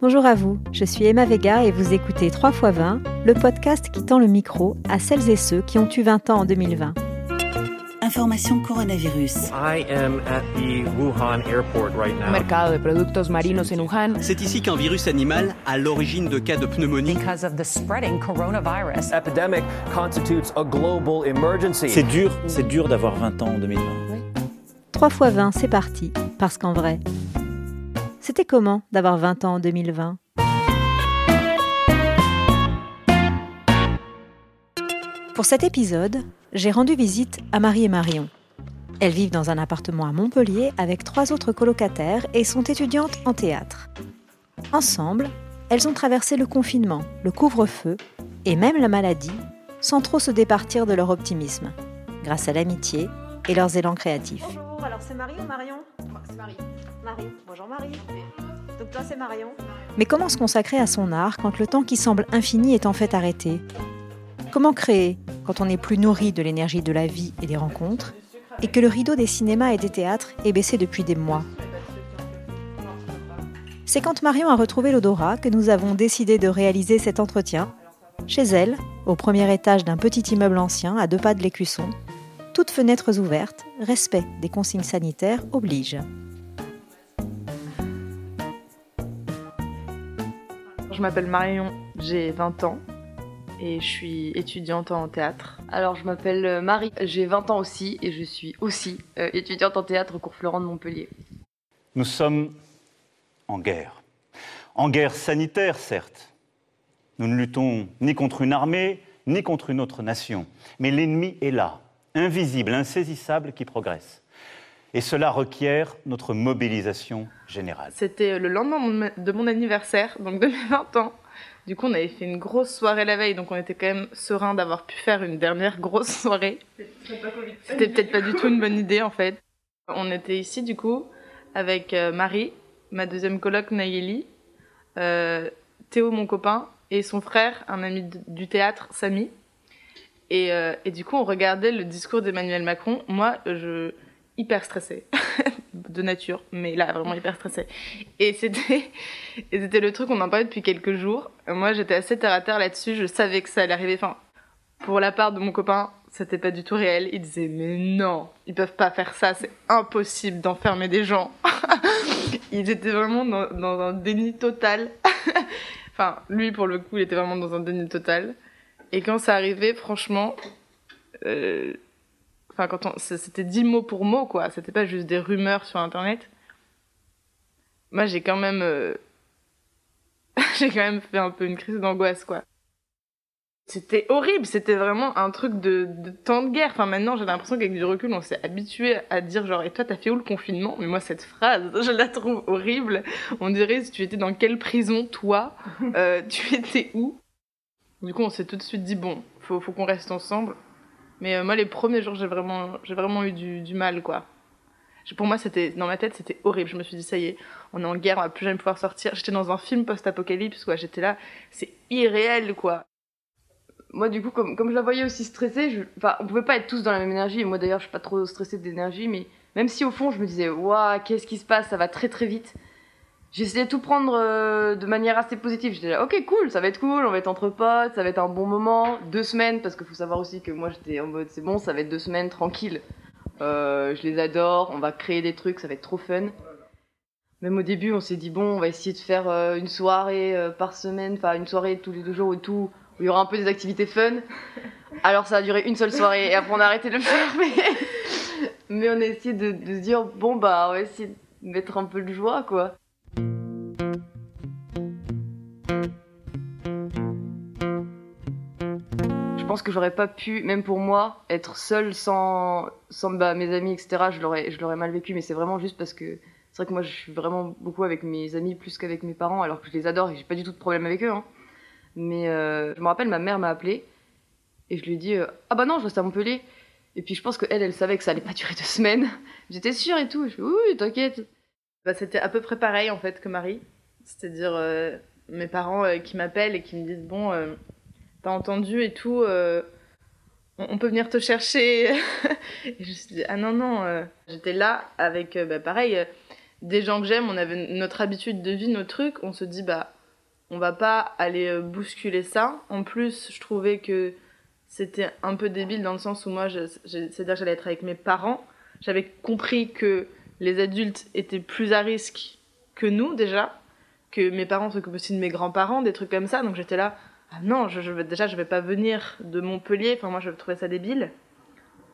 Bonjour à vous, je suis Emma Vega et vous écoutez 3 x 20, le podcast qui tend le micro à celles et ceux qui ont eu 20 ans en 2020. Information coronavirus. I am at the Wuhan airport right now. mercado de productos marinos en Wuhan. C'est ici qu'un virus animal a l'origine de cas de pneumonie. because of the spreading coronavirus. Epidemic constitutes a global emergency. C'est dur, c'est dur d'avoir 20 ans en 2020. 3 x 20, c'est parti, parce qu'en vrai, c'était comment d'avoir 20 ans en 2020 Pour cet épisode, j'ai rendu visite à Marie et Marion. Elles vivent dans un appartement à Montpellier avec trois autres colocataires et sont étudiantes en théâtre. Ensemble, elles ont traversé le confinement, le couvre-feu et même la maladie sans trop se départir de leur optimisme, grâce à l'amitié et leurs élans créatifs. Bonjour, alors c'est Marie ou Marion C'est Marie. Marie, bonjour Marie. Donc toi c'est Marion. Mais comment se consacrer à son art quand le temps qui semble infini est en fait arrêté? Comment créer quand on n'est plus nourri de l'énergie de la vie et des rencontres et que le rideau des cinémas et des théâtres est baissé depuis des mois? C'est quand Marion a retrouvé l'odorat que nous avons décidé de réaliser cet entretien chez elle, au premier étage d'un petit immeuble ancien à deux pas de l'écusson, toutes fenêtres ouvertes, respect des consignes sanitaires oblige. Je m'appelle Marion, j'ai 20 ans et je suis étudiante en théâtre. Alors, je m'appelle euh, Marie, j'ai 20 ans aussi et je suis aussi euh, étudiante en théâtre au cours Florent de Montpellier. Nous sommes en guerre. En guerre sanitaire, certes. Nous ne luttons ni contre une armée, ni contre une autre nation. Mais l'ennemi est là, invisible, insaisissable, qui progresse. Et cela requiert notre mobilisation générale. C'était le lendemain de mon anniversaire, donc de mes 20 ans. Du coup, on avait fait une grosse soirée la veille, donc on était quand même serein d'avoir pu faire une dernière grosse soirée. C'était peut-être pas du tout une bonne idée en fait. On était ici du coup avec euh, Marie, ma deuxième coloc Nayeli, euh, Théo mon copain et son frère, un ami du théâtre, Samy. Et, euh, et du coup, on regardait le discours d'Emmanuel Macron. Moi, je hyper stressée de nature, mais là vraiment hyper stressée. Et c'était le truc qu'on en parlait depuis quelques jours. Moi, j'étais assez terre à terre là-dessus. Je savais que ça allait arriver. Enfin, pour la part de mon copain, c'était pas du tout réel. Il disait mais non, ils peuvent pas faire ça. C'est impossible d'enfermer des gens. Ils étaient vraiment dans un déni total. enfin, lui pour le coup, il était vraiment dans un déni total. Et quand ça arrivait, franchement, euh, quand c'était dit mot pour mot quoi. C'était pas juste des rumeurs sur internet. Moi, j'ai quand même, euh, j'ai quand même fait un peu une crise d'angoisse quoi. C'était horrible, c'était vraiment un truc de, de temps de guerre. Enfin, maintenant, j'ai l'impression qu'avec du recul, on s'est habitué à dire genre, et toi, t'as fait où le confinement? Mais moi, cette phrase, je la trouve horrible. On dirait si tu étais dans quelle prison, toi, euh, tu étais où? Du coup, on s'est tout de suite dit, bon, faut, qu'on reste ensemble. Mais euh, moi, les premiers jours, j'ai vraiment, eu du, mal, quoi. Pour moi, c'était dans ma tête, c'était horrible. Je me suis dit, ça y est, on est en guerre, on va plus jamais pouvoir sortir. J'étais dans un film post-apocalypse, quoi. J'étais là, c'est irréel, quoi. Moi, du coup, comme, je la voyais aussi stressée, je... on pouvait pas être tous dans la même énergie. Moi, d'ailleurs, je suis pas trop stressée d'énergie, mais même si au fond, je me disais, waouh, qu'est-ce qui se passe? Ça va très très vite. J'essayais de tout prendre euh, de manière assez positive. J'étais là, ok, cool, ça va être cool, on va être entre potes, ça va être un bon moment. Deux semaines, parce qu'il faut savoir aussi que moi, j'étais en mode, c'est bon, ça va être deux semaines tranquille. Euh, je les adore, on va créer des trucs, ça va être trop fun. Même au début, on s'est dit, bon, on va essayer de faire euh, une soirée par semaine, enfin une soirée tous les deux jours et tout, où il y aura un peu des activités fun. Alors ça a duré une seule soirée et après on a arrêté de le faire, mais, mais on a essayé de, de se dire, bon, bah, on va essayer de mettre un peu de joie, quoi. Pense que j'aurais pas pu, même pour moi, être seule sans, sans bah, mes amis, etc. Je l'aurais, je l'aurais mal vécu, mais c'est vraiment juste parce que c'est vrai que moi je suis vraiment beaucoup avec mes amis plus qu'avec mes parents, alors que je les adore et j'ai pas du tout de problème avec eux. hein. Mais euh, je me rappelle, ma mère m'a appelé et je lui ai dit euh, Ah bah non, je reste à Montpellier. Et puis je pense qu'elle, elle savait que ça allait pas durer deux semaines. J'étais sûre et tout. Je fais Oui, t'inquiète. Bah, c'était à peu près pareil en fait que Marie. C'est-à-dire euh, mes parents qui m'appellent et qui me disent bon, entendu et tout, euh, on, peut venir te chercher. et je me suis dit ah non non, euh. j'étais là avec euh, bah, pareil des gens que j'aime, on avait notre habitude de vie, nos trucs, on se dit bah on va pas aller bousculer ça. En plus, je trouvais que c'était un peu débile dans le sens où moi, c'est-à-dire j'allais être avec mes parents. J'avais compris que les adultes étaient plus à risque que nous déjà, que mes parents s'occupent aussi de mes grands-parents, des trucs comme ça. Donc j'étais là, ah non, je, je déjà je vais pas venir de Montpellier. Enfin moi je trouvais ça débile.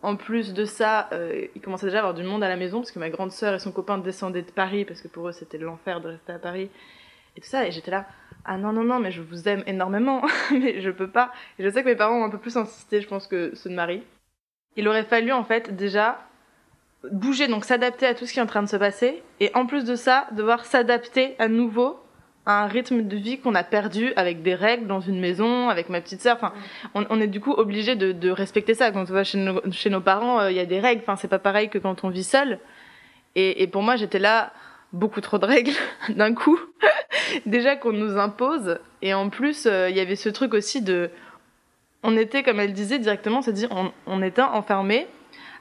En plus de ça, euh, il commençait déjà à avoir du monde à la maison parce que ma grande sœur et son copain descendaient de Paris parce que pour eux c'était l'enfer de rester à Paris et tout ça. Et j'étais là, ah non, non, non, mais je vous aime énormément, mais je peux pas. Et je sais que mes parents ont un peu plus insisté, je pense, que ceux de Marie. Il aurait fallu en fait déjà bouger, donc s'adapter à tout ce qui est en train de se passer, et en plus de ça, devoir s'adapter à nouveau un rythme de vie qu'on a perdu avec des règles dans une maison, avec ma petite sœur. Enfin, on, est du coup obligé de, respecter ça. Quand on va chez nos, parents, euh, il y a des règles. Enfin, c'est pas pareil que quand on vit seul. Et, et pour moi, j'étais là, beaucoup trop de règles d'un coup. Déjà qu'on nous impose. Et en plus, euh, il y avait ce truc aussi de. On était, comme elle disait directement, c'est-à-dire on, on était enfermés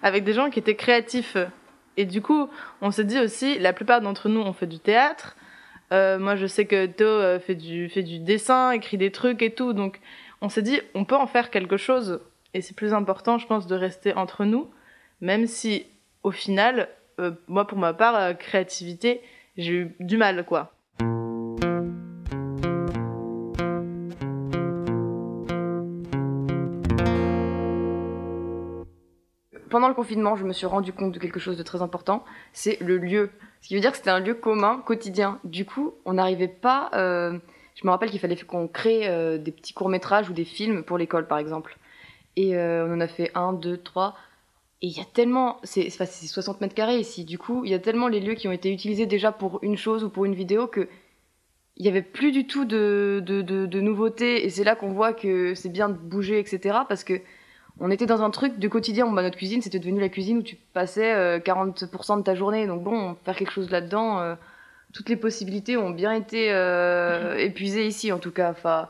avec des gens qui étaient créatifs. Et du coup, on s'est dit aussi, la plupart d'entre nous, on fait du théâtre. Euh, moi, je sais que Théo euh, fait, du, fait du dessin, écrit des trucs et tout. Donc, on s'est dit, on peut en faire quelque chose. Et c'est plus important, je pense, de rester entre nous. Même si, au final, euh, moi, pour ma part, euh, créativité, j'ai eu du mal, quoi. Pendant le confinement, je me suis rendu compte de quelque chose de très important, c'est le lieu. Ce qui veut dire que c'était un lieu commun, quotidien. Du coup, on n'arrivait pas... euh, Je me rappelle qu'il fallait qu'on crée euh, des petits courts-métrages ou des films pour l'école, par exemple. Et euh, on en a fait un, deux, trois. Et il y a tellement... C'est enfin, c'est 60 mètres carrés ici. Du coup, il y a tellement les lieux qui ont été utilisés déjà pour une chose ou pour une vidéo que il n'y avait plus du tout de, de, de, de nouveautés. Et c'est là qu'on voit que c'est bien de bouger, etc. Parce que on était dans un truc de quotidien. Bon, bah, notre cuisine, c'était devenu la cuisine où tu passais euh, 40% de ta journée. Donc bon, faire quelque chose là-dedans, euh, toutes les possibilités ont bien été euh, épuisées ici, en tout cas. Enfin,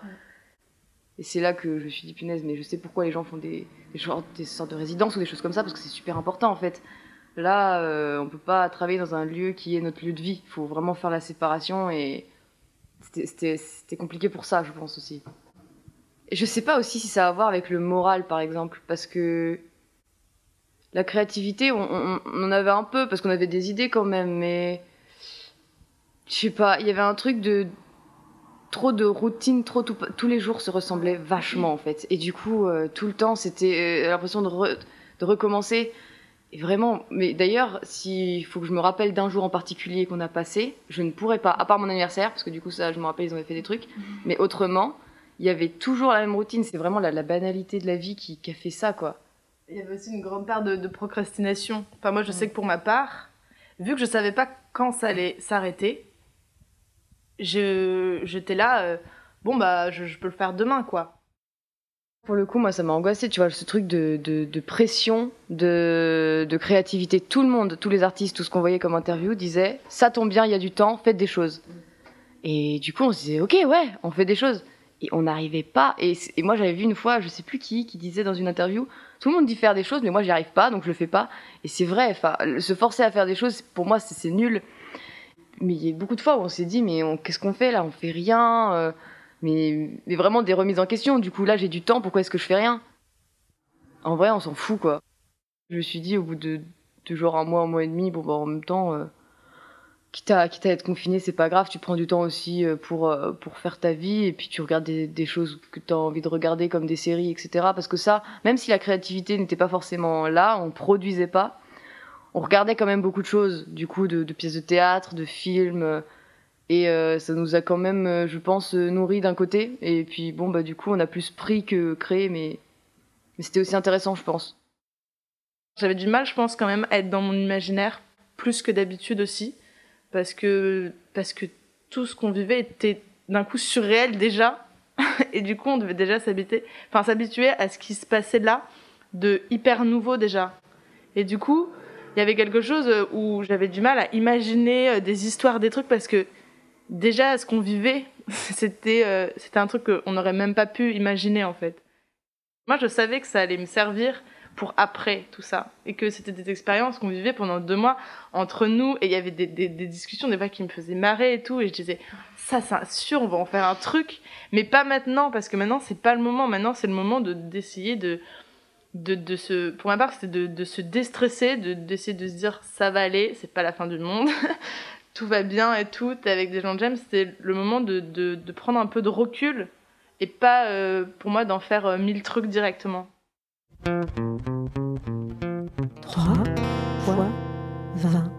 et c'est là que je me suis dit, punaise, mais je sais pourquoi les gens font des, des, genres- des sortes de résidences ou des choses comme ça, parce que c'est super important, en fait. Là, euh, on peut pas travailler dans un lieu qui est notre lieu de vie. Il faut vraiment faire la séparation et c'était compliqué pour ça, je pense aussi. Je sais pas aussi si ça a à voir avec le moral, par exemple, parce que la créativité, on, on- on en avait un peu, parce qu'on avait des idées quand même, mais je sais pas, il y avait un truc de trop de routine, trop tout- tous les jours se ressemblaient vachement en fait, et du coup euh, tout le temps c'était euh, l'impression de, re- de recommencer. Et vraiment, mais d'ailleurs, s'il faut que je me rappelle d'un jour en particulier qu'on a passé, je ne pourrais pas, à part mon anniversaire, parce que du coup ça, je me rappelle, ils avaient fait des trucs, mais autrement, il y avait toujours la même routine. C'est vraiment la, la banalité de la vie qui, qui a fait ça, quoi. Il y avait aussi une grande part de, de procrastination. Enfin, moi, je sais que pour ma part, vu que je savais pas quand ça allait s'arrêter, je j'étais là, euh, bon, bah, je, je peux le faire demain, quoi. Pour le coup, moi, ça m'a angoissé, tu vois, ce truc de, de, de pression, de, de créativité. Tout le monde, tous les artistes, tout ce qu'on voyait comme interview disaient ça tombe bien, il y a du temps, faites des choses. Et du coup, on se disait ok, ouais, on fait des choses. Et on n'arrivait pas. Et, moi, j'avais vu une fois, je sais plus qui, qui disait dans une interview tout le monde dit faire des choses, mais moi, j'y arrive pas, donc je le fais pas. Et c'est vrai, enfin, se forcer à faire des choses, pour moi, c'est nul. Mais il y a beaucoup de fois où on s'est dit mais qu'est-ce qu'on fait là? On fait rien. euh, mais, mais vraiment des remises en question. Du coup, là, j'ai du temps, pourquoi est-ce que je fais rien? En vrai, on s'en fout, quoi. Je me suis dit, au bout de, de genre un mois, un mois et demi, bon, bah, en même temps, euh, quitte, à, quitte à être confiné, c'est pas grave, tu prends du temps aussi euh, pour, euh, pour faire ta vie, et puis tu regardes des, des choses que tu as envie de regarder, comme des séries, etc. Parce que ça, même si la créativité n'était pas forcément là, on produisait pas, on regardait quand même beaucoup de choses, du coup, de, pièces de théâtre, de films. euh, et ça nous a quand même, je pense, nourri d'un côté. Et puis bon, bah du coup, on a plus pris que créé, mais, mais c'était aussi intéressant, je pense. J'avais du mal, je pense, quand même, à être dans mon imaginaire, plus que d'habitude aussi, parce que, parce que tout ce qu'on vivait était d'un coup surréel déjà, et du coup, on devait déjà s'habituer, enfin, s'habituer à ce qui se passait là, de hyper nouveau déjà. Et du coup, il y avait quelque chose où j'avais du mal à imaginer euh, des histoires, des trucs, parce que déjà, ce qu'on vivait, c'était euh, c'était un truc qu'on n'aurait même pas pu imaginer, en fait. Moi, je savais que ça allait me servir pour après tout ça. Et que c'était des expériences qu'on vivait pendant deux mois entre nous. Et il y avait des, discussions, des fois, qui me faisaient marrer et tout. Et je disais, ça, c'est sûr, on va en faire un truc. Mais pas maintenant, parce que maintenant, c'est pas le moment. Maintenant, c'est le moment de, d'essayer de, de, de se, pour ma part, c'était de, de se déstresser, de, d'essayer de se dire, ça va aller, c'est pas la fin du monde. tout va bien et tout, avec des gens que j'aime, c'était le moment de, de, de, prendre un peu de recul et pas euh, pour moi d'en faire euh, mille trucs directement. 3 fois 20.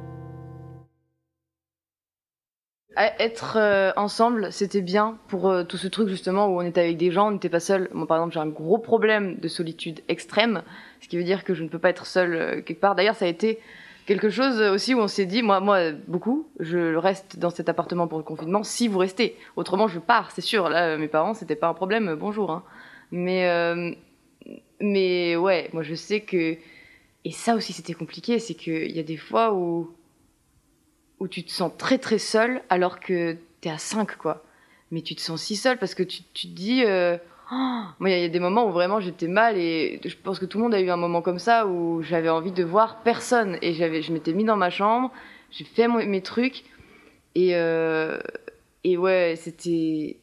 Être euh, ensemble, c'était bien pour euh, tout ce truc justement où on était avec des gens, on n'était pas seul. Moi par exemple, j'ai un gros problème de solitude extrême, ce qui veut dire que je ne peux pas être seul euh, quelque part. D'ailleurs, ça a été quelque chose aussi où on s'est dit, moi, moi, beaucoup, je reste dans cet appartement pour le confinement si vous restez. Autrement, je pars, c'est sûr. Là, mes parents, c'était pas un problème. Bonjour. Hein. Mais, mais ouais, moi, je sais que et ça aussi, c'était compliqué, c'est qu'il y a des fois où où tu te sens très très seul alors que t'es à 5 quoi. Mais tu te sens si seul parce que tu, tu te dis. Euh, oh moi, il y a des moments où vraiment j'étais mal et je pense que tout le monde a eu un moment comme ça où j'avais envie de voir personne et je m'étais mis dans ma chambre, j'ai fait mes trucs et euh, et ouais, c'était.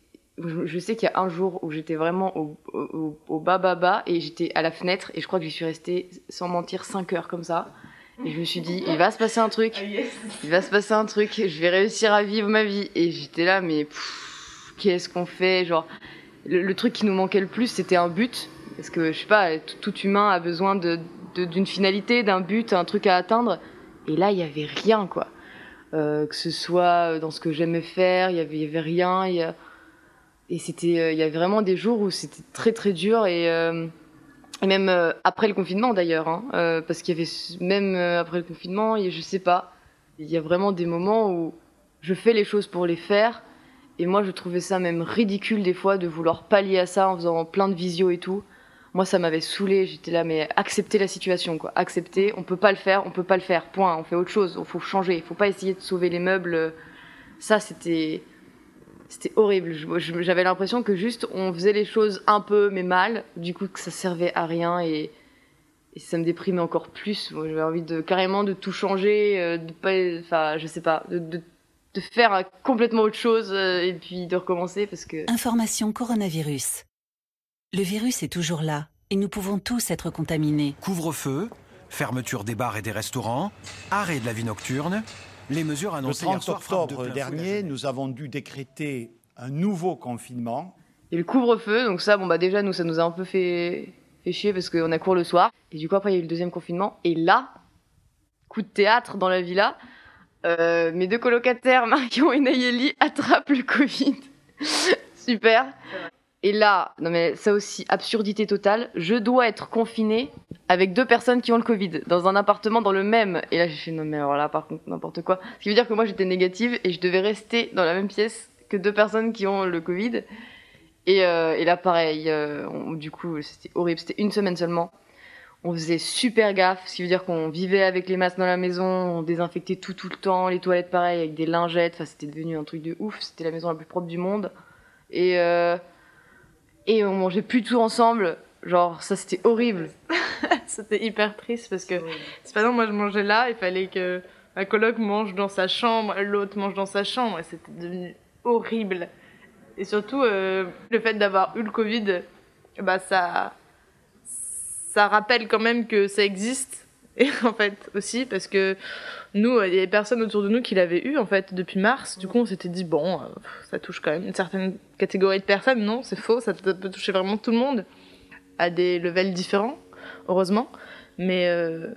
Je, je sais qu'il y a un jour où j'étais vraiment au, au, au bas bas bas et j'étais à la fenêtre et je crois que j'y suis restée sans mentir 5 heures comme ça. Et je me suis dit, il va se passer un truc, il va se passer un truc, je vais réussir à vivre ma vie. Et j'étais là, mais qu'est-ce qu'on fait Genre, le, le, truc qui nous manquait le plus, c'était un but. Parce que, je sais pas, tout humain a besoin de, d'une finalité, d'un but, un truc à atteindre. Et là, il y avait rien, quoi. Euh, que ce soit dans ce que j'aimais faire, il y avait, y avait rien. Y a... Et c'était, euh, il y avait vraiment des jours où c'était très très dur et euh, même euh, après le confinement d'ailleurs, hein, parce qu'il y avait même après le confinement, je sais pas, il y a vraiment des moments où je fais les choses pour les faire, et moi je trouvais ça même ridicule des fois de vouloir pallier à ça en faisant plein de visio et tout. Moi ça m'avait saoulé, j'étais là mais accepter la situation quoi, accepter, on peut pas le faire, on peut pas le faire, point, on fait autre chose, il faut changer, il faut pas essayer de sauver les meubles. Ça c'était c'était horrible. J'avais l'impression que juste on faisait les choses un peu mais mal, du coup que ça servait à rien et, et ça me déprimait encore plus. J'avais envie de carrément de tout changer, euh, de pas, enfin je sais pas, de, de, de, faire complètement autre chose euh, et puis de recommencer parce que. Information coronavirus. Le virus est toujours là et nous pouvons tous être contaminés. Couvre-feu, fermeture des bars et des restaurants, arrêt de la vie nocturne. Les mesures annoncées le 30 octobre dernier, nous avons dû décréter un nouveau confinement. Et le couvre-feu, donc ça, bon bah déjà nous ça nous a un peu fait, fait chier parce qu'on a cours le soir. Et du coup après il y a eu le deuxième confinement. Et là, coup de théâtre dans la villa, euh, mes deux colocataires Marion et Nayeli attrapent le Covid. Super. Et là, non mais ça aussi, absurdité totale, je dois être confinée avec deux personnes qui ont le Covid dans un appartement dans le même. Et là, j'ai fait non mais alors là, par contre, n'importe quoi. Ce qui veut dire que moi j'étais négative et je devais rester dans la même pièce que deux personnes qui ont le Covid. Et, euh, là, pareil, euh, du coup, c'était horrible. C'était une semaine seulement. On faisait super gaffe, ce qui veut dire qu'on vivait avec les masques dans la maison, on désinfectait tout tout le temps, les toilettes pareil avec des lingettes. Enfin, c'était devenu un truc de ouf. C'était la maison la plus propre du monde. Et euh, et on mangeait plus tout ensemble. Genre, ça c'était horrible. c'était hyper triste parce que c'est pas non, moi je mangeais là, il fallait que ma coloc mange dans sa chambre, l'autre mange dans sa chambre, et c'était devenu horrible. Et surtout, euh, le fait d'avoir eu le Covid, bah ça, ça rappelle quand même que ça existe. Et en fait aussi parce que nous, il y avait personne autour de nous qui l'avait eu en fait depuis mars. Du coup, on s'était dit bon, euh, ça touche quand même une certaine catégorie de personnes. Non, c'est faux, ça peut toucher vraiment tout le monde à des levels différents, heureusement. Mais euh,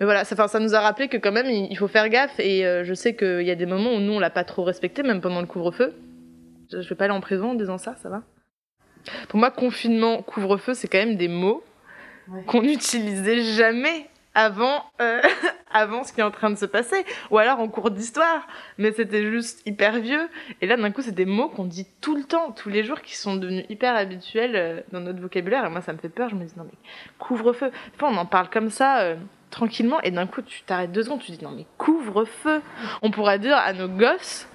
mais voilà, ça, ça nous a rappelé que quand même il faut faire gaffe. Et euh, je sais qu'il y a des moments où nous on l'a pas trop respecté, même pendant le couvre-feu. Je, je vais pas aller en prison en disant ça, ça va. Pour moi, confinement, couvre-feu, c'est quand même des mots ouais. qu'on n'utilisait jamais avant, euh, avant ce qui est en train de se passer, ou alors en cours d'histoire, mais c'était juste hyper vieux. Et là, d'un coup, c'est des mots qu'on dit tout le temps, tous les jours, qui sont devenus hyper habituels euh, dans notre vocabulaire. Et moi, ça me fait peur. Je me dis non mais couvre-feu. Enfin, on en parle comme ça. Euh, tranquillement et d'un coup tu t'arrêtes deux secondes tu dis non mais couvre-feu on pourra dire à nos gosses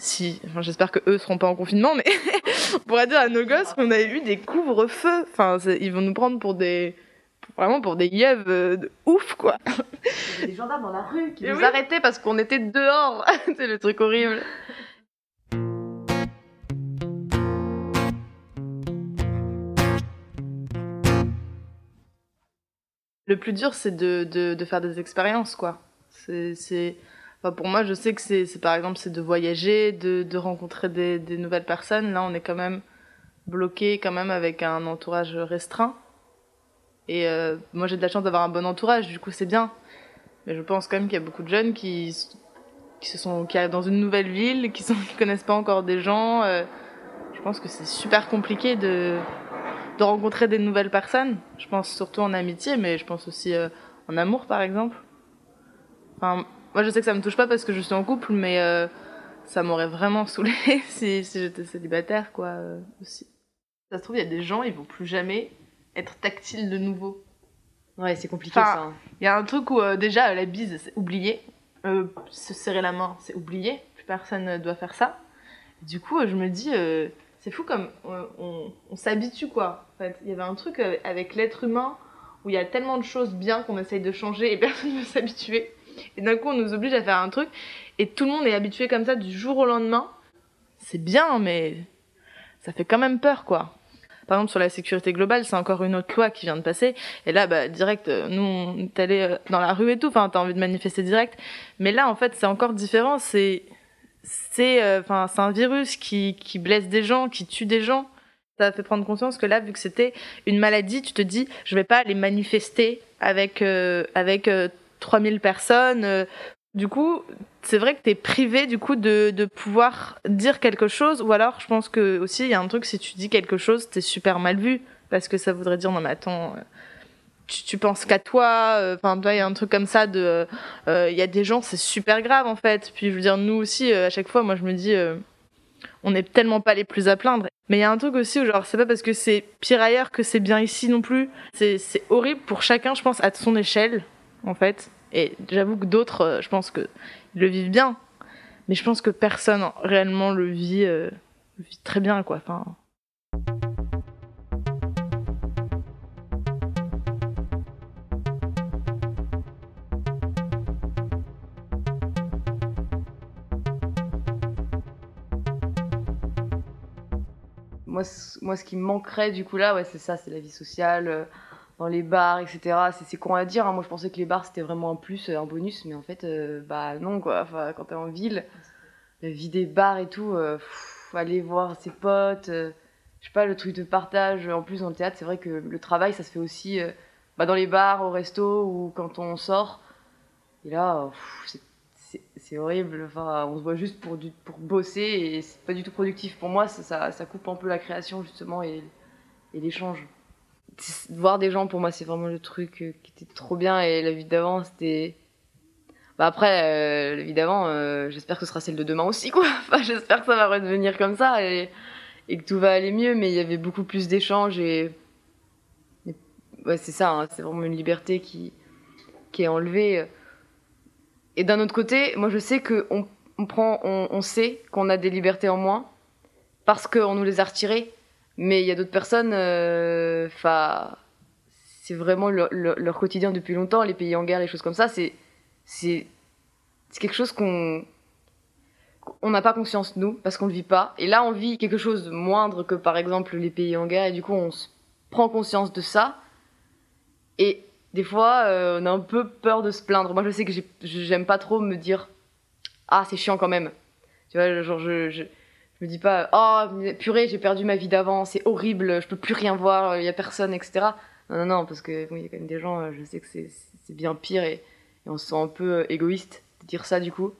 si, enfin, j'espère que eux seront pas en confinement, mais on pourra dire à nos gosses qu'on a eu des couvre-feux. Enfin, ils vont nous prendre pour des, vraiment pour des yeux de ouf, quoi. Des gendarmes dans la rue qui Et nous oui. arrêtaient parce qu'on était dehors. C'est le truc horrible. Le plus dur, c'est de, de, de faire des expériences, quoi. C'est. Enfin, pour moi, je sais que c'est, c'est par exemple, c'est de voyager, de, de rencontrer des, des nouvelles personnes. Là, on est quand même bloqué, quand même, avec un entourage restreint. Et euh, moi, j'ai de la chance d'avoir un bon entourage, du coup, c'est bien. Mais je pense quand même qu'il y a beaucoup de jeunes qui, qui se sont, qui arrivent dans une nouvelle ville, qui qui connaissent pas encore des gens. euh, je pense que c'est super compliqué de, de rencontrer des nouvelles personnes. Je pense surtout en amitié, mais je pense aussi euh, en amour, par exemple. Enfin, moi, je sais que ça me touche pas parce que je suis en couple, mais ça m'aurait vraiment saoulé si, si j'étais célibataire, quoi, aussi. Ça se trouve, il y a des gens, ils vont plus jamais être tactiles de nouveau. Ouais, c'est compliqué Enfin, ça. hein. Il y a un truc où euh, déjà la bise c'est oublié, Euh, se serrer la main c'est oublié, plus personne ne doit faire ça. Du coup euh, je me dis euh, c'est fou comme euh, on, on s'habitue quoi. En fait, il y avait un truc euh, avec l'être humain où il y a tellement de choses bien qu'on essaye de changer et personne ne veut s'habituer. Et d'un coup on nous oblige à faire un truc et tout le monde est habitué comme ça du jour au lendemain. C'est bien mais ça fait quand même peur quoi. Par exemple, sur la sécurité globale, c'est encore une autre loi qui vient de passer. Et là, bah, direct, euh, nous, on est allé euh, dans la rue et tout. Enfin, t'as envie de manifester direct. Mais là, en fait, c'est encore différent. C'est, c'est, euh, enfin, c'est un virus qui, qui blesse des gens, qui tue des gens. Ça fait prendre conscience que là, vu que c'était une maladie, tu te dis, je vais pas aller manifester avec, avec euh, 3000 personnes. Du coup, c'est vrai que t'es privé du coup de, de pouvoir dire quelque chose ou alors je pense que aussi il y a un truc si tu dis quelque chose t'es super mal vu parce que ça voudrait dire non mais attends euh, tu, tu penses qu'à toi euh, enfin toi il y a un truc comme ça de euh, il y a des gens c'est super grave en fait. Puis je veux dire nous aussi à chaque fois moi je me dis on n'est tellement pas les plus à plaindre. Mais il y a un truc aussi où genre c'est pas parce que c'est pire ailleurs que c'est bien ici non plus. C'est c'est horrible pour chacun je pense à son échelle en fait. Et j'avoue que d'autres je pense que le vivent bien mais je pense que personne réellement le vit, euh, très bien, quoi. Enfin, moi, ce qui me manquerait du coup là, ouais, c'est ça, c'est la vie sociale, euh, dans les bars, etc. C'est- con à dire. hein. Moi, je pensais que les bars c'était vraiment un plus, euh, un bonus, mais en fait, euh, bah non quoi. Enfin, quand t'es en ville, la vie des bars et tout, euh, aller voir ses potes, euh, je sais pas, le truc de partage. En plus, dans le théâtre, c'est vrai que le travail, ça se fait aussi bah, dans les bars, au resto ou quand on sort. Et là, c'est- horrible. Enfin, on se voit juste pour, du, pour bosser et c'est pas du tout productif. Pour moi, ça, ça, coupe un peu la création justement et l'échange. Voir des gens, pour moi, c'est vraiment le truc euh, qui était trop bien et la vie d'avant, c'était. Bah après, euh, la vie d'avant, euh, j'espère que ce sera celle de demain aussi, quoi. J'espère que ça va redevenir comme ça et, et que tout va aller mieux, mais il y avait beaucoup plus d'échanges et. ouais, c'est ça, hein, c'est vraiment une liberté qui, qui est enlevée. Et d'un autre côté, moi je sais que on, prend, on sait qu'on a des libertés en moins parce qu'on nous les a retirées. Mais il y a d'autres personnes, euh, enfin, c'est vraiment leur, quotidien depuis longtemps, les pays en guerre, les choses comme ça. C'est, quelque chose qu'on, on n'a pas conscience nous parce qu'on le vit pas. Et là, on vit quelque chose de moindre que par exemple les pays en guerre, et du coup, on se prend conscience de ça. Et des fois, euh, on a un peu peur de se plaindre. Moi, je sais que j'ai- j'aime pas trop me dire Ah, c'est chiant quand même. Tu vois, genre, je, je me dis pas Oh, purée, j'ai perdu ma vie d'avant, c'est horrible, je peux plus rien voir, il y a personne, etc. Non, non, non, parce que il y a quand même des gens, euh, je sais que c'est bien pire et, et on se sent un peu euh, égoïste de dire ça du coup.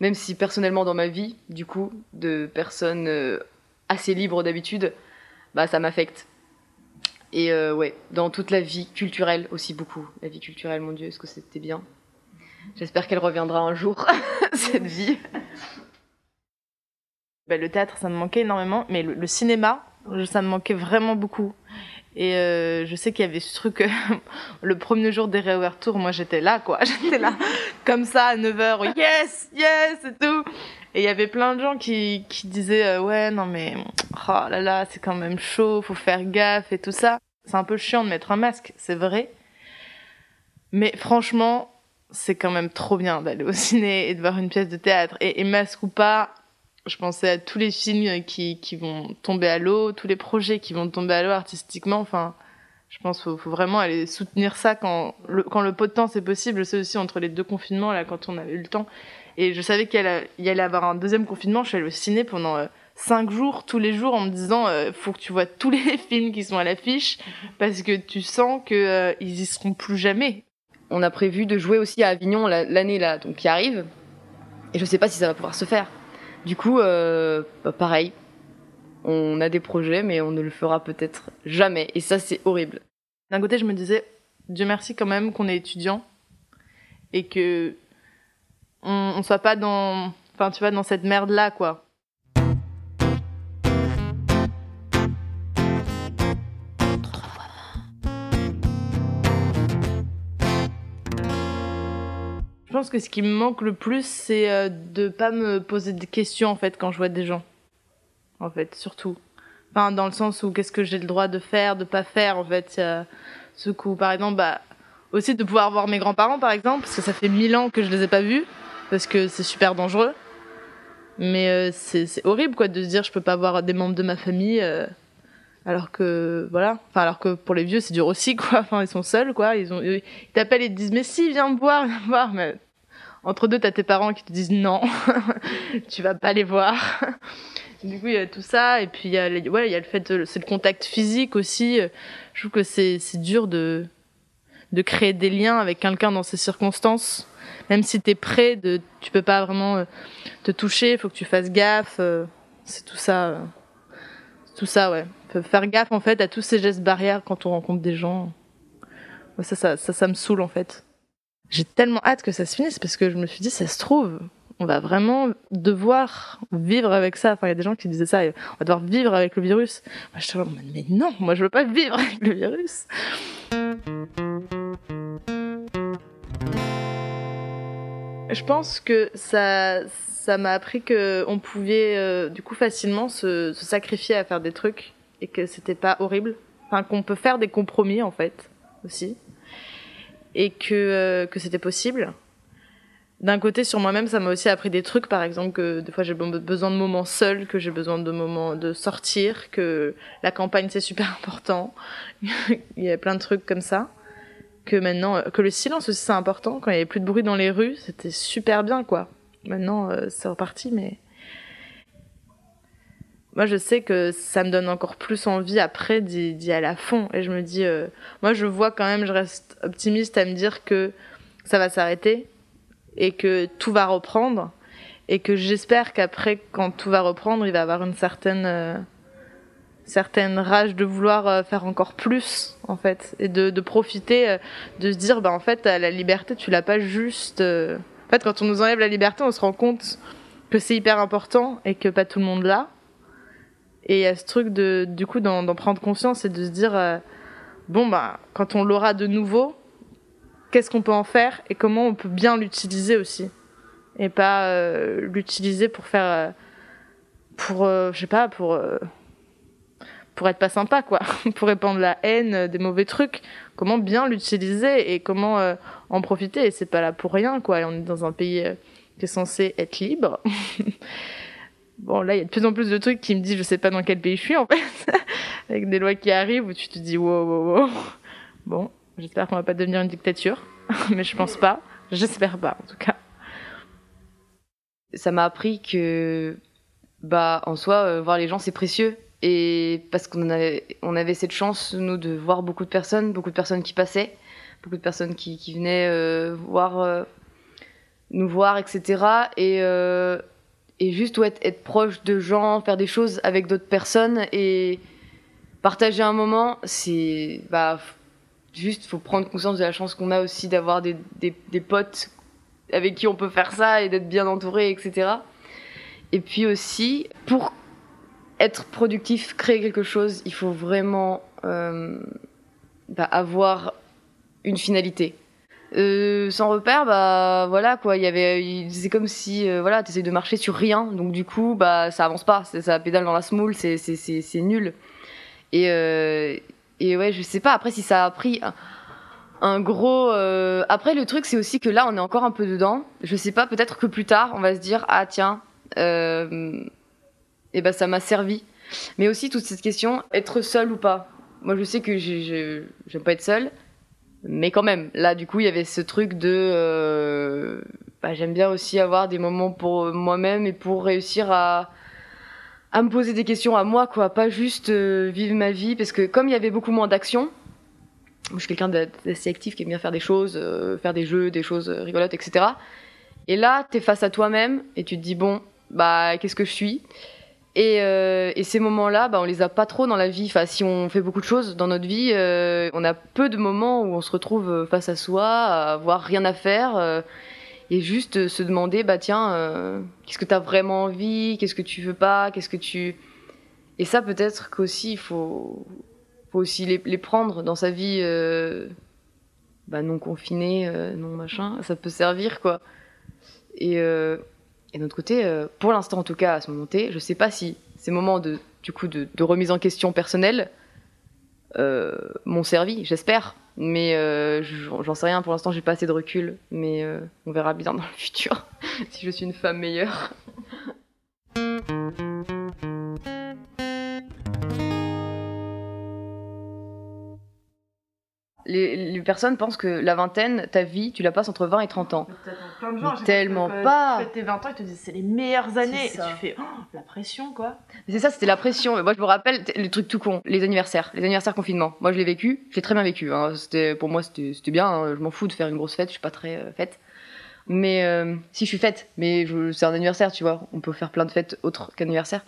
Même si personnellement, dans ma vie, du coup, de personnes euh, assez libres d'habitude, bah ça m'affecte. Et euh, ouais, dans toute la vie culturelle aussi beaucoup. La vie culturelle, mon Dieu, est-ce que c'était bien? J'espère qu'elle reviendra un jour, cette vie. Bah, le théâtre, ça me manquait énormément, mais le, cinéma, ça me manquait vraiment beaucoup. Et euh, je sais qu'il y avait ce truc, le premier jour des réouvertures, moi j'étais là, quoi. J'étais là, comme ça, à 9h, yes, yes, et tout. Et il y avait plein de gens qui, qui disaient, euh, ouais, non mais, oh là là, c'est quand même chaud, faut faire gaffe et tout ça. C'est un peu chiant de mettre un masque, c'est vrai. Mais franchement, c'est quand même trop bien d'aller au ciné et de voir une pièce de théâtre. Et masque ou pas, je pensais à tous les films qui, vont tomber à l'eau, tous les projets qui vont tomber à l'eau artistiquement. Enfin, je pense qu'il faut, vraiment aller soutenir ça quand le, quand le peu de temps c'est possible. C'est aussi entre les deux confinements, là, quand on avait eu le temps. Et je savais qu'il y allait avoir un deuxième confinement. Je suis allée au ciné pendant euh, cinq jours, tous les jours, en me disant euh, faut que tu vois tous les films qui sont à l'affiche parce que tu sens que euh, y seront plus jamais. On a prévu de jouer aussi à Avignon l'année là, donc qui arrive. Et je sais pas si ça va pouvoir se faire. Du coup, euh, bah, pareil, on a des projets, mais on ne le fera peut-être jamais. Et ça, c'est horrible. D'un côté, je me disais, Dieu merci quand même qu'on est étudiant et que on, on soit pas dans, enfin, tu vois, dans cette merde là, quoi. Que ce qui me manque le plus, c'est euh, de pas me poser des questions en fait quand je vois des gens. En fait, surtout. Enfin, dans le sens où qu'est-ce que j'ai le droit de faire, de pas faire. En fait, euh, ce coup, par exemple, bah aussi de pouvoir voir mes grands-parents, par exemple, parce que ça fait mille ans que je les ai pas vus, parce que c'est super dangereux. Mais euh, c'est horrible quoi de se dire je peux pas voir des membres de ma famille. Alors que voilà enfin alors que pour les vieux c'est dur aussi quoi enfin ils sont seuls quoi ils ont ils t'appellent et te disent mais si viens me voir viens me voir entre deux t'as tes parents qui te disent non tu vas pas les voir du coup il y a tout ça et puis il y a ouais il y a le fait c'est le contact physique aussi je trouve que c'est c'est dur de de créer des liens avec quelqu'un dans ces circonstances même si t'es prêt de tu peux pas vraiment te toucher faut que tu fasses gaffe c'est tout ça tout ça ouais faire gaffe en fait à tous ces gestes barrières quand on rencontre des gens. Ça, ça, ça, ça me saoule en fait. J'ai tellement hâte que ça se finisse parce que je me suis dit, ça se trouve, on va vraiment devoir vivre avec ça. Enfin, il y a des gens qui disaient ça, on va devoir vivre avec le virus. Moi, je suis là, mais non, moi, je veux pas vivre avec le virus. Je pense que ça, ça m'a appris que on pouvait euh, du coup facilement se, se sacrifier à faire des trucs et que c'était pas horrible. Enfin, qu'on peut faire des compromis en fait aussi, et que euh, que c'était possible. D'un côté, sur moi-même, ça m'a aussi appris des trucs, par exemple que des fois j'ai besoin de moments seuls, que j'ai besoin de moments de sortir, que la campagne c'est super important. il y a plein de trucs comme ça. Que maintenant, que le silence aussi c'est important. Quand il y avait plus de bruit dans les rues, c'était super bien quoi. Maintenant, euh, c'est reparti, mais moi je sais que ça me donne encore plus envie après d'y aller à fond. Et je me dis euh, moi je vois quand même je reste optimiste à me dire que ça va s'arrêter et que tout va reprendre et que j'espère qu'après quand tout va reprendre il va y avoir une certaine euh, certaine rage de vouloir euh, faire encore plus en fait et de, profiter de se dire bah en fait la liberté tu l'as pas juste en fait quand on nous enlève la liberté on se rend compte que c'est hyper important et que pas tout le monde l'a et il y a ce truc de, du coup, d'en prendre conscience et de se dire, euh, bon, bah, quand on l'aura de nouveau, qu'est-ce qu'on peut en faire et comment on peut bien l'utiliser aussi? Et pas euh, l'utiliser pour faire, euh, pour, je sais pas, pour, pour être pas sympa, quoi. pour répandre la haine, des mauvais trucs. Comment bien l'utiliser et comment en profiter? Et c'est pas là pour rien, quoi. Et on est dans un pays qui est censé être libre. Bon, là, il y a de plus en plus de trucs qui me disent, je sais pas dans quel pays je suis, en fait. Avec des lois qui arrivent où tu te dis, wow, wow, wow. Bon, j'espère qu'on va pas devenir une dictature. Mais je pense pas. J'espère pas, en tout cas. Ça m'a appris que, bah, en soi, euh, voir les gens, c'est précieux. Et parce qu'on avait, on avait cette chance, nous, de voir beaucoup de personnes, beaucoup de personnes qui passaient, beaucoup de personnes qui, venaient euh, voir, euh, nous voir, etc. Et, et juste être, proche de gens, faire des choses avec d'autres personnes et partager un moment, c'est bah juste faut prendre conscience de la chance qu'on a aussi d'avoir des, potes avec qui on peut faire ça et d'être bien entouré, etc. Et puis aussi pour être productif, créer quelque chose, il faut vraiment euh, bah, avoir une finalité. Euh, sans repère, bah voilà quoi. Il y avait, c'est comme si euh, voilà, t'essayes de marcher sur rien, donc du coup bah ça avance pas, ça pédale dans la smoule, c'est c'est nul. Et euh, et ouais, je sais pas après si ça a pris un, gros. euh, Après, le truc, c'est aussi que là, on est encore un peu dedans. Je sais pas, peut-être que plus tard, on va se dire ah tiens, euh, et ben ça m'a servi. Mais aussi toute cette question, être seul ou pas. Moi, je sais que j'ai- j'ai- j'aime pas être seule, mais quand même, là, du coup, il y avait ce truc de. euh, bah, j'aime bien aussi avoir des moments pour moi-même et pour réussir à à me poser des questions à moi, quoi, pas juste euh, vivre ma vie, parce que comme il y avait beaucoup moins d'action, je suis quelqu'un d'a- d'assez actif qui aime bien faire des choses, euh, faire des jeux, des choses euh, rigolotes, etc. Et là, t'es face à toi-même et tu te dis bon, bah qu'est-ce que je suis? Et, euh, et ces moments-là, bah, on les a pas trop dans la vie. Enfin, si on fait beaucoup de choses dans notre vie, euh, on a peu de moments où on se retrouve euh, face à soi, à avoir rien à faire. euh, et juste euh, se demander bah tiens euh, qu'est-ce que tu as vraiment envie? Qu'est-ce que tu veux pas? Qu'est-ce que tu? Et ça peut-être qu'aussi il faut faut aussi les, les prendre dans sa vie bah, non confinée non machin ça peut servir quoi et et d'un côté euh, pour l'instant en tout cas à ce moment T je sais pas si ces moments de du coup de, remise en question personnelle euh, m'ont servi j'espère. Mais euh, j'en sais rien. Pour l'instant j'ai pas assez de recul. Mais on verra bien dans le futur si je suis une femme meilleure les, les personnes pensent que la vingtaine, ta vie, tu la passes entre 20 et 30 ans. Plein de gens, j'ai tellement que pas. Tu fais tes 20 ans, ils te disent c'est les meilleures années. Et tu fais oh, la pression, quoi. C'est ça, c'était la pression. Mais moi, je me rappelle le truc tout con, les anniversaires, les anniversaires confinement. Moi, je l'ai vécu, je l'ai très bien vécu. hein. C'était pour moi, c'était bien. hein. Je m'en fous de faire une grosse fête, je suis pas très euh, fête. Mais euh, si je suis fête, mais c'est un anniversaire, tu vois. On peut faire plein de fêtes autres qu'anniversaire.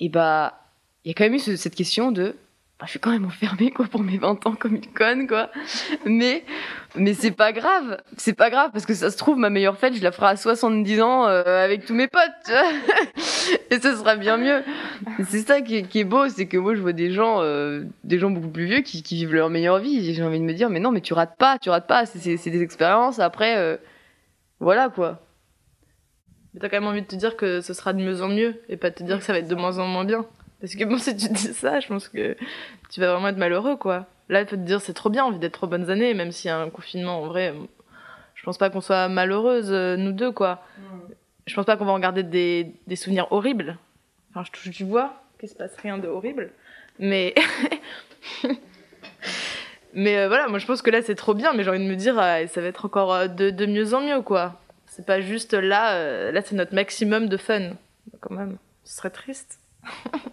Et bah, il y a quand même eu ce- cette question de, bah, je suis quand même enfermée quoi pour mes 20 ans comme une conne quoi. Mais mais c'est pas grave, c'est pas grave parce que ça se trouve ma meilleure fête, je la ferai à 70 ans euh, avec tous mes potes, tu vois. Et ce sera bien mieux. C'est ça qui est, beau, c'est que moi je vois des gens, euh, des gens beaucoup plus vieux qui, qui vivent leur meilleure vie. Et j'ai envie de me dire, mais non, mais tu rates pas, tu rates pas. C'est des expériences. Après, euh, voilà quoi. Mais t'as quand même envie de te dire que ce sera de mieux en mieux et pas de te dire que ça va être de moins en moins bien. Parce que bon, si tu dis ça, je pense que tu vas vraiment être malheureux, quoi. Là, il faut te dire c'est trop bien, envie d'être trop bonnes années, même s'il y a un confinement, en vrai, je pense pas qu'on soit malheureuses, euh, nous deux, quoi. Je pense pas qu'on va en garder des, des souvenirs horribles. Enfin, je touche du bois, qu'il se passe rien de horrible. Mais. mais euh, voilà, moi je pense que là c'est trop bien, mais j'ai envie de me dire, euh, ça va être encore de, de mieux en mieux, quoi. C'est pas juste là, euh, là c'est notre maximum de fun. Quand même, ce serait triste.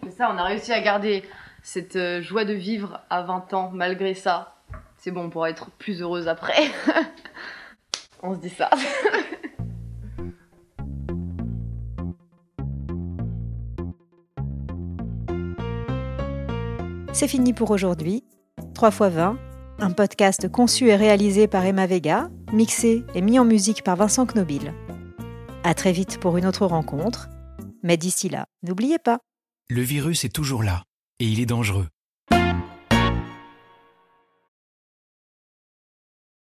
C'est ça, on a réussi à garder cette euh, joie de vivre à 20 ans malgré ça. C'est bon, on pourra être plus heureuse après. on se dit ça. C'est fini pour aujourd'hui. 3 x 20, un podcast conçu et réalisé par Emma Vega, mixé et mis en musique par Vincent Knobil. À très vite pour une autre rencontre. Mais d'ici là, n'oubliez pas, Le virus est toujours là et il est dangereux.